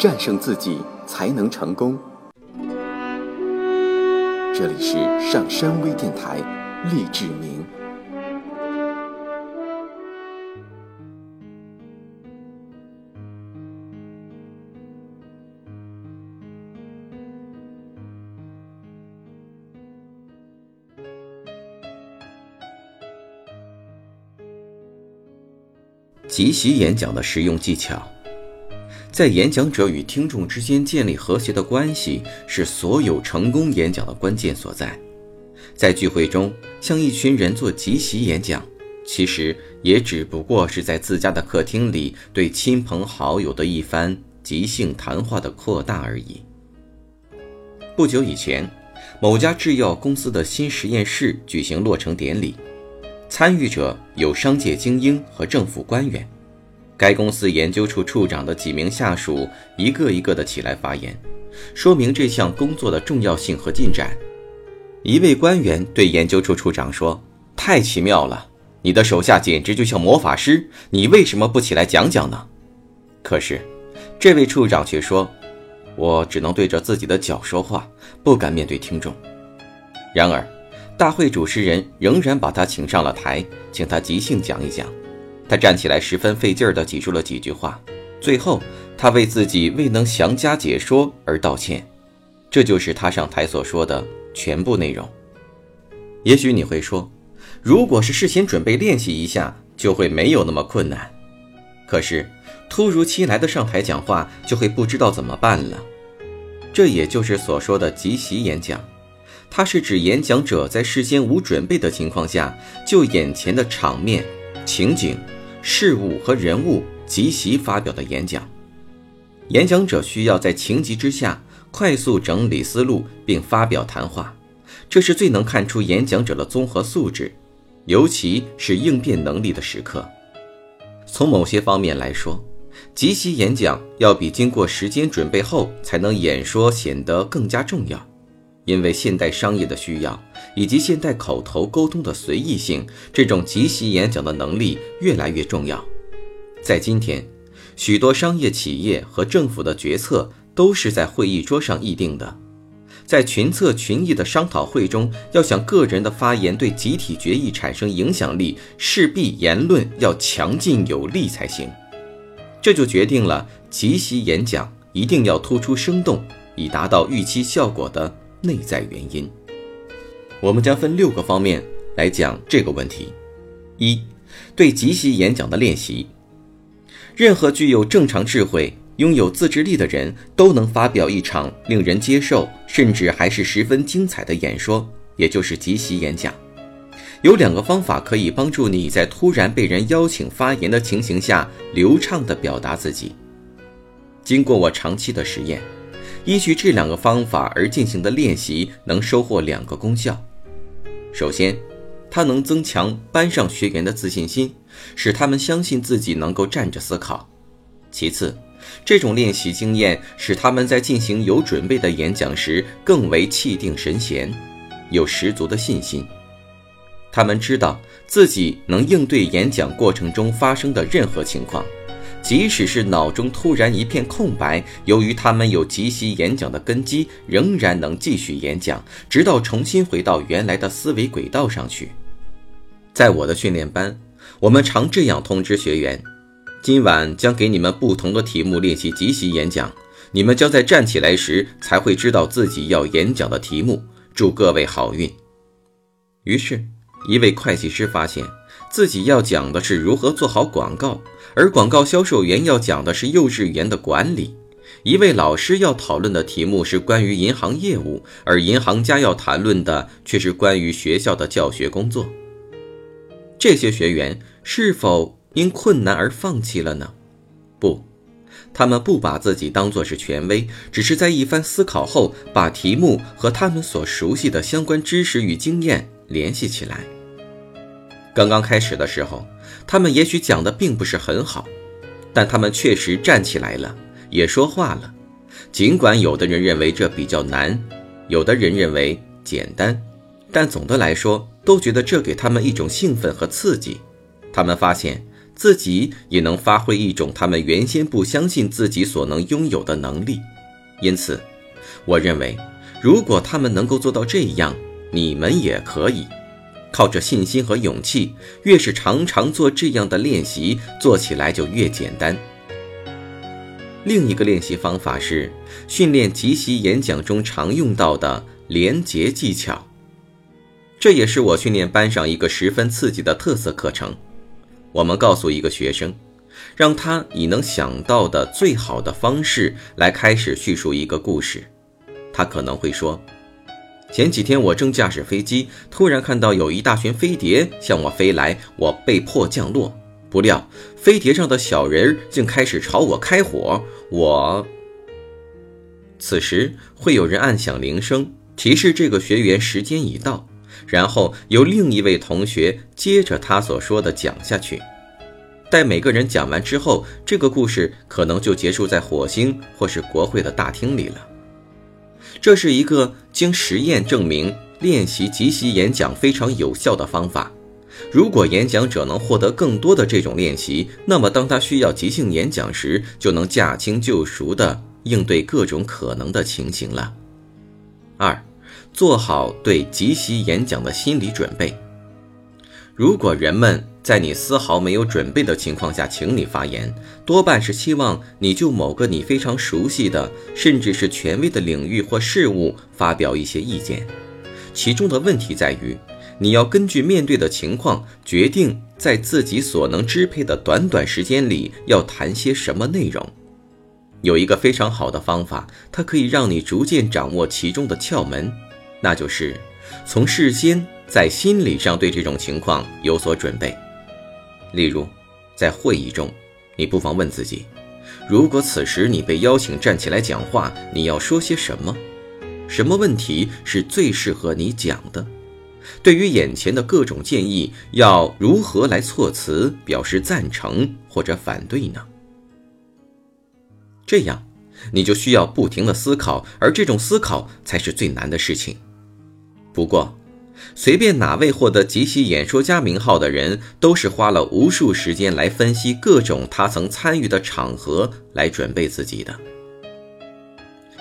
战胜自己才能成功。这里是上山微电台，励志明。即席演讲的实用技巧，在演讲者与听众之间建立和谐的关系，是所有成功演讲的关键所在。在聚会中向一群人做即席演讲，其实也只不过是在自家的客厅里对亲朋好友的一番即兴谈话的扩大而已。不久以前，某家制药公司的新实验室举行落成典礼。参与者有商界精英和政府官员，该公司研究处处长的几名下属一个一个的起来发言，说明这项工作的重要性和进展。一位官员对研究处处长说：“太奇妙了，你的手下简直就像魔法师，你为什么不起来讲讲呢？”可是，这位处长却说：“我只能对着自己的脚说话，不敢面对听众。”然而。大会主持人仍然把他请上了台，请他即兴讲一讲。他站起来，十分费劲儿地挤出了几句话。最后，他为自己未能详加解说而道歉。这就是他上台所说的全部内容。也许你会说，如果是事先准备练习一下，就会没有那么困难。可是，突如其来的上台讲话，就会不知道怎么办了。这也就是所说的即席演讲。它是指演讲者在事先无准备的情况下，就眼前的场面、情景、事物和人物即席发表的演讲。演讲者需要在情急之下快速整理思路并发表谈话，这是最能看出演讲者的综合素质，尤其是应变能力的时刻。从某些方面来说，即席演讲要比经过时间准备后才能演说显得更加重要。因为现代商业的需要，以及现代口头沟通的随意性，这种即席演讲的能力越来越重要。在今天，许多商业企业和政府的决策都是在会议桌上议定的。在群策群议的商讨会中，要想个人的发言对集体决议产生影响力，势必言论要强劲有力才行。这就决定了集席演讲一定要突出生动，以达到预期效果的。内在原因，我们将分六个方面来讲这个问题。一，对即席演讲的练习。任何具有正常智慧、拥有自制力的人都能发表一场令人接受，甚至还是十分精彩的演说，也就是即席演讲。有两个方法可以帮助你在突然被人邀请发言的情形下流畅地表达自己。经过我长期的实验。依据这两个方法而进行的练习，能收获两个功效。首先，它能增强班上学员的自信心，使他们相信自己能够站着思考；其次，这种练习经验使他们在进行有准备的演讲时更为气定神闲，有十足的信心。他们知道自己能应对演讲过程中发生的任何情况。即使是脑中突然一片空白，由于他们有即席演讲的根基，仍然能继续演讲，直到重新回到原来的思维轨道上去。在我的训练班，我们常这样通知学员：今晚将给你们不同的题目练习即席演讲，你们将在站起来时才会知道自己要演讲的题目。祝各位好运。于是，一位会计师发现。自己要讲的是如何做好广告，而广告销售员要讲的是幼稚园的管理。一位老师要讨论的题目是关于银行业务，而银行家要谈论的却是关于学校的教学工作。这些学员是否因困难而放弃了呢？不，他们不把自己当作是权威，只是在一番思考后，把题目和他们所熟悉的相关知识与经验联系起来。刚刚开始的时候，他们也许讲的并不是很好，但他们确实站起来了，也说话了。尽管有的人认为这比较难，有的人认为简单，但总的来说都觉得这给他们一种兴奋和刺激。他们发现自己也能发挥一种他们原先不相信自己所能拥有的能力。因此，我认为，如果他们能够做到这样，你们也可以。靠着信心和勇气，越是常常做这样的练习，做起来就越简单。另一个练习方法是训练即席演讲中常用到的连结技巧，这也是我训练班上一个十分刺激的特色课程。我们告诉一个学生，让他以能想到的最好的方式来开始叙述一个故事。他可能会说：“前几天我正驾驶飞机，突然看到有一大群飞碟向我飞来，我被迫降落。”不料，飞碟上的小人竟开始朝我开火。我此时会有人按响铃声，提示这个学员时间已到，然后由另一位同学接着他所说的讲下去。待每个人讲完之后，这个故事可能就结束在火星或是国会的大厅里了。这是一个经实验证明练习即席演讲非常有效的方法。如果演讲者能获得更多的这种练习，那么当他需要即兴演讲时，就能驾轻就熟地应对各种可能的情形了。二，做好对即席演讲的心理准备。如果人们在你丝毫没有准备的情况下请你发言，多半是希望你就某个你非常熟悉的，甚至是权威的领域或事物发表一些意见。其中的问题在于。你要根据面对的情况，决定在自己所能支配的短短时间里要谈些什么内容。有一个非常好的方法，它可以让你逐渐掌握其中的窍门，那就是从事先在心理上对这种情况有所准备。例如，在会议中，你不妨问自己：如果此时你被邀请站起来讲话，你要说些什么？什么问题是最适合你讲的？对于眼前的各种建议，要如何来措辞表示赞成或者反对呢？这样，你就需要不停的思考，而这种思考才是最难的事情。不过，随便哪位获得即席演说家名号的人，都是花了无数时间来分析各种他曾参与的场合来准备自己的。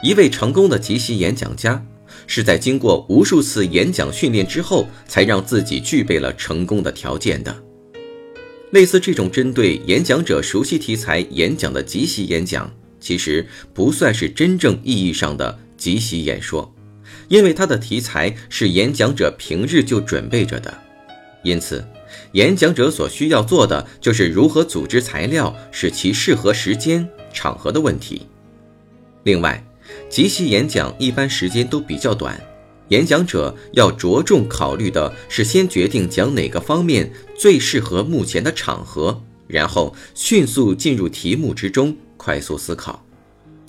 一位成功的即席演讲家。是在经过无数次演讲训练之后，才让自己具备了成功的条件的。类似这种针对演讲者熟悉题材演讲的即席演讲，其实不算是真正意义上的即席演说，因为它的题材是演讲者平日就准备着的。因此，演讲者所需要做的就是如何组织材料，使其适合时间、场合的问题。另外，即席演讲一般时间都比较短，演讲者要着重考虑的是先决定讲哪个方面最适合目前的场合，然后迅速进入题目之中，快速思考。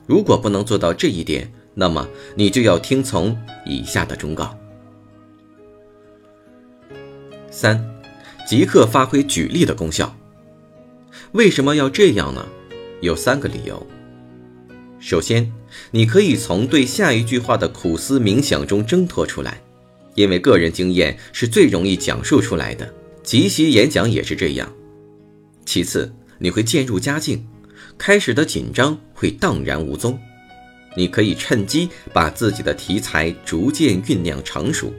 如果不能做到这一点，那么你就要听从以下的忠告：三，即刻发挥举例的功效。为什么要这样呢？有三个理由。首先，你可以从对下一句话的苦思冥想中挣脱出来，因为个人经验是最容易讲述出来的，即席演讲也是这样。其次，你会渐入佳境，开始的紧张会荡然无踪，你可以趁机把自己的题材逐渐酝酿成熟。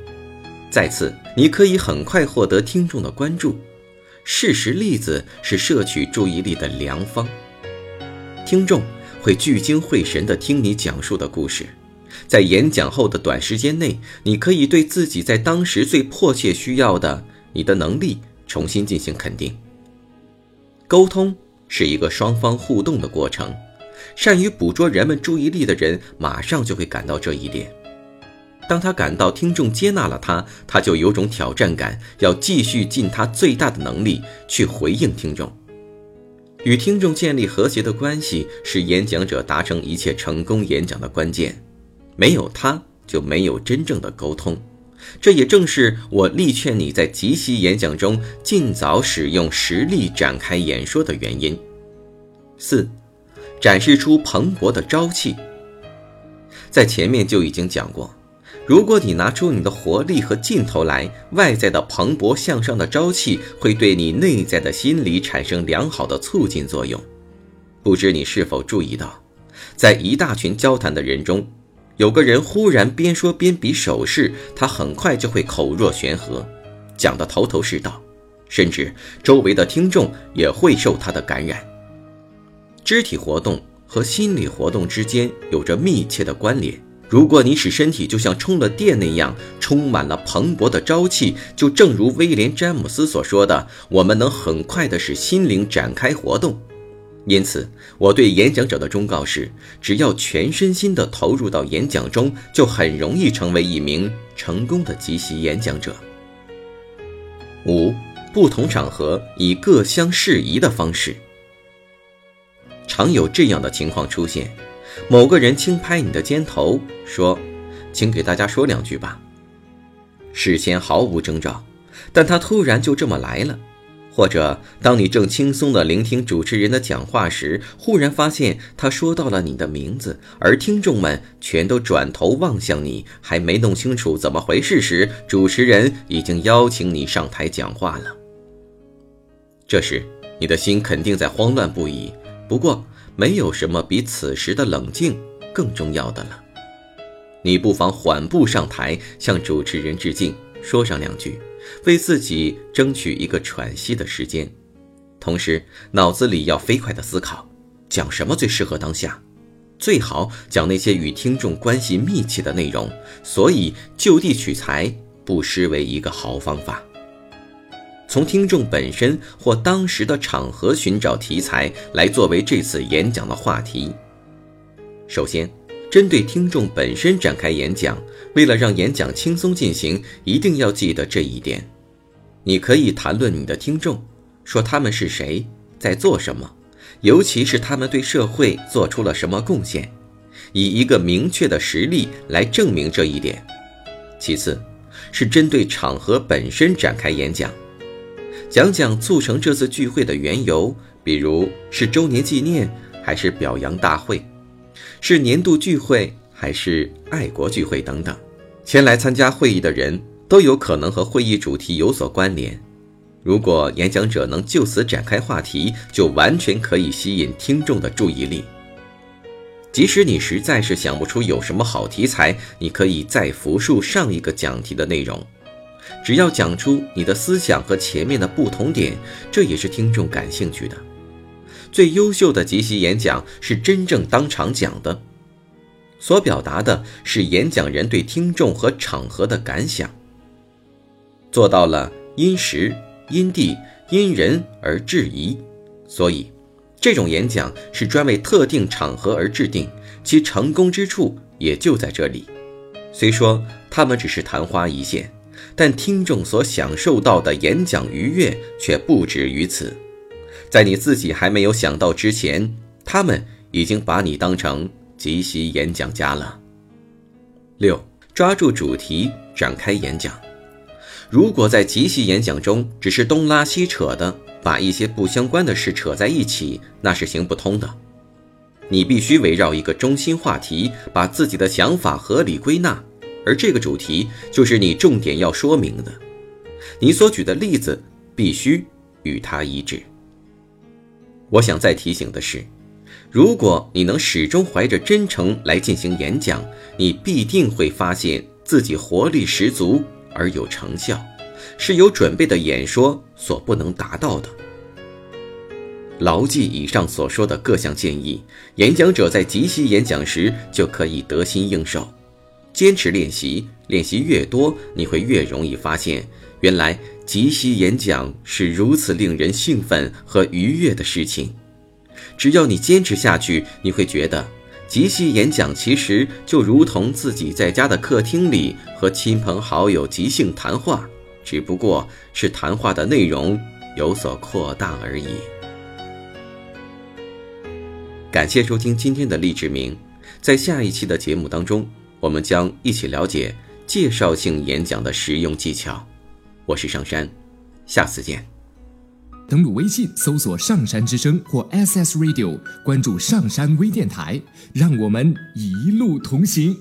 再次，你可以很快获得听众的关注。事实例子是摄取注意力的良方，听众。会聚精会神地听你讲述的故事，在演讲后的短时间内，你可以对自己在当时最迫切需要的你的能力重新进行肯定。沟通是一个双方互动的过程，善于捕捉人们注意力的人马上就会感到这一点。当他感到听众接纳了他，他就有种挑战感，要继续尽他最大的能力去回应听众。与听众建立和谐的关系是演讲者达成一切成功演讲的关键，没有它就没有真正的沟通。这也正是我力劝你在即席演讲中尽早使用实例展开演说的原因。四，展示出蓬勃的朝气。在前面就已经讲过，如果你拿出你的活力和劲头来，外在的蓬勃向上的朝气会对你内在的心理产生良好的促进作用。不知你是否注意到，在一大群交谈的人中，有个人忽然边说边比手势，他很快就会口若悬河，讲得头头是道，甚至周围的听众也会受他的感染。肢体活动和心理活动之间有着密切的关联。如果你使身体就像充了电那样，充满了蓬勃的朝气，就正如威廉·詹姆斯所说的，我们能很快的使心灵展开活动。因此，我对演讲者的忠告是：只要全身心地投入到演讲中，就很容易成为一名成功的即席演讲者。五、不同场合以各相适宜的方式，常有这样的情况出现。某个人轻拍你的肩头，说：“请给大家说两句吧。”事先毫无征兆，但他突然就这么来了。或者，当你正轻松地聆听主持人的讲话时，忽然发现他说到了你的名字，而听众们全都转头望向你，还没弄清楚怎么回事时，主持人已经邀请你上台讲话了。这时，你的心肯定在慌乱不已。不过，没有什么比此时的冷静更重要的了。你不妨缓步上台，向主持人致敬，说上两句，为自己争取一个喘息的时间。同时，脑子里要飞快的思考，讲什么最适合当下。最好讲那些与听众关系密切的内容。所以，就地取材不失为一个好方法。从听众本身或当时的场合寻找题材来作为这次演讲的话题。首先，针对听众本身展开演讲，为了让演讲轻松进行，一定要记得这一点。你可以谈论你的听众，说他们是谁，在做什么，尤其是他们对社会做出了什么贡献，以一个明确的实例来证明这一点。其次，是针对场合本身展开演讲。讲讲促成这次聚会的缘由，比如是周年纪念，还是表扬大会，是年度聚会，还是爱国聚会等等。前来参加会议的人都有可能和会议主题有所关联。如果演讲者能就此展开话题，就完全可以吸引听众的注意力。即使你实在是想不出有什么好题材，你可以再复述上一个讲题的内容。只要讲出你的思想和前面的不同点，这也是听众感兴趣的。最优秀的即席演讲是真正当场讲的，所表达的是演讲人对听众和场合的感想，做到了因时、因地、因人而质疑。所以，这种演讲是专为特定场合而制定，其成功之处也就在这里。虽说他们只是昙花一现。但听众所享受到的演讲愉悦却不止于此，在你自己还没有想到之前，他们已经把你当成即席演讲家了。六，抓住主题展开演讲。如果在即席演讲中只是东拉西扯的，把一些不相关的事扯在一起，那是行不通的。你必须围绕一个中心话题，把自己的想法合理归纳。而这个主题就是你重点要说明的，你所举的例子必须与它一致。我想再提醒的是，如果你能始终怀着真诚来进行演讲，你必定会发现自己活力十足而有成效，是有准备的演说所不能达到的。牢记以上所说的各项建议，演讲者在即席演讲时就可以得心应手。坚持练习，练习越多，你会越容易发现，原来即席演讲是如此令人兴奋和愉悦的事情。只要你坚持下去，你会觉得即席演讲其实就如同自己在家的客厅里和亲朋好友即兴谈话，只不过是谈话的内容有所扩大而已。感谢收听今天的励志明，在下一期的节目当中。我们将一起了解介绍性演讲的实用技巧。我是上山，下次见。登录微信搜索“上山之声”或 SS Radio，关注上山微电台，让我们一路同行。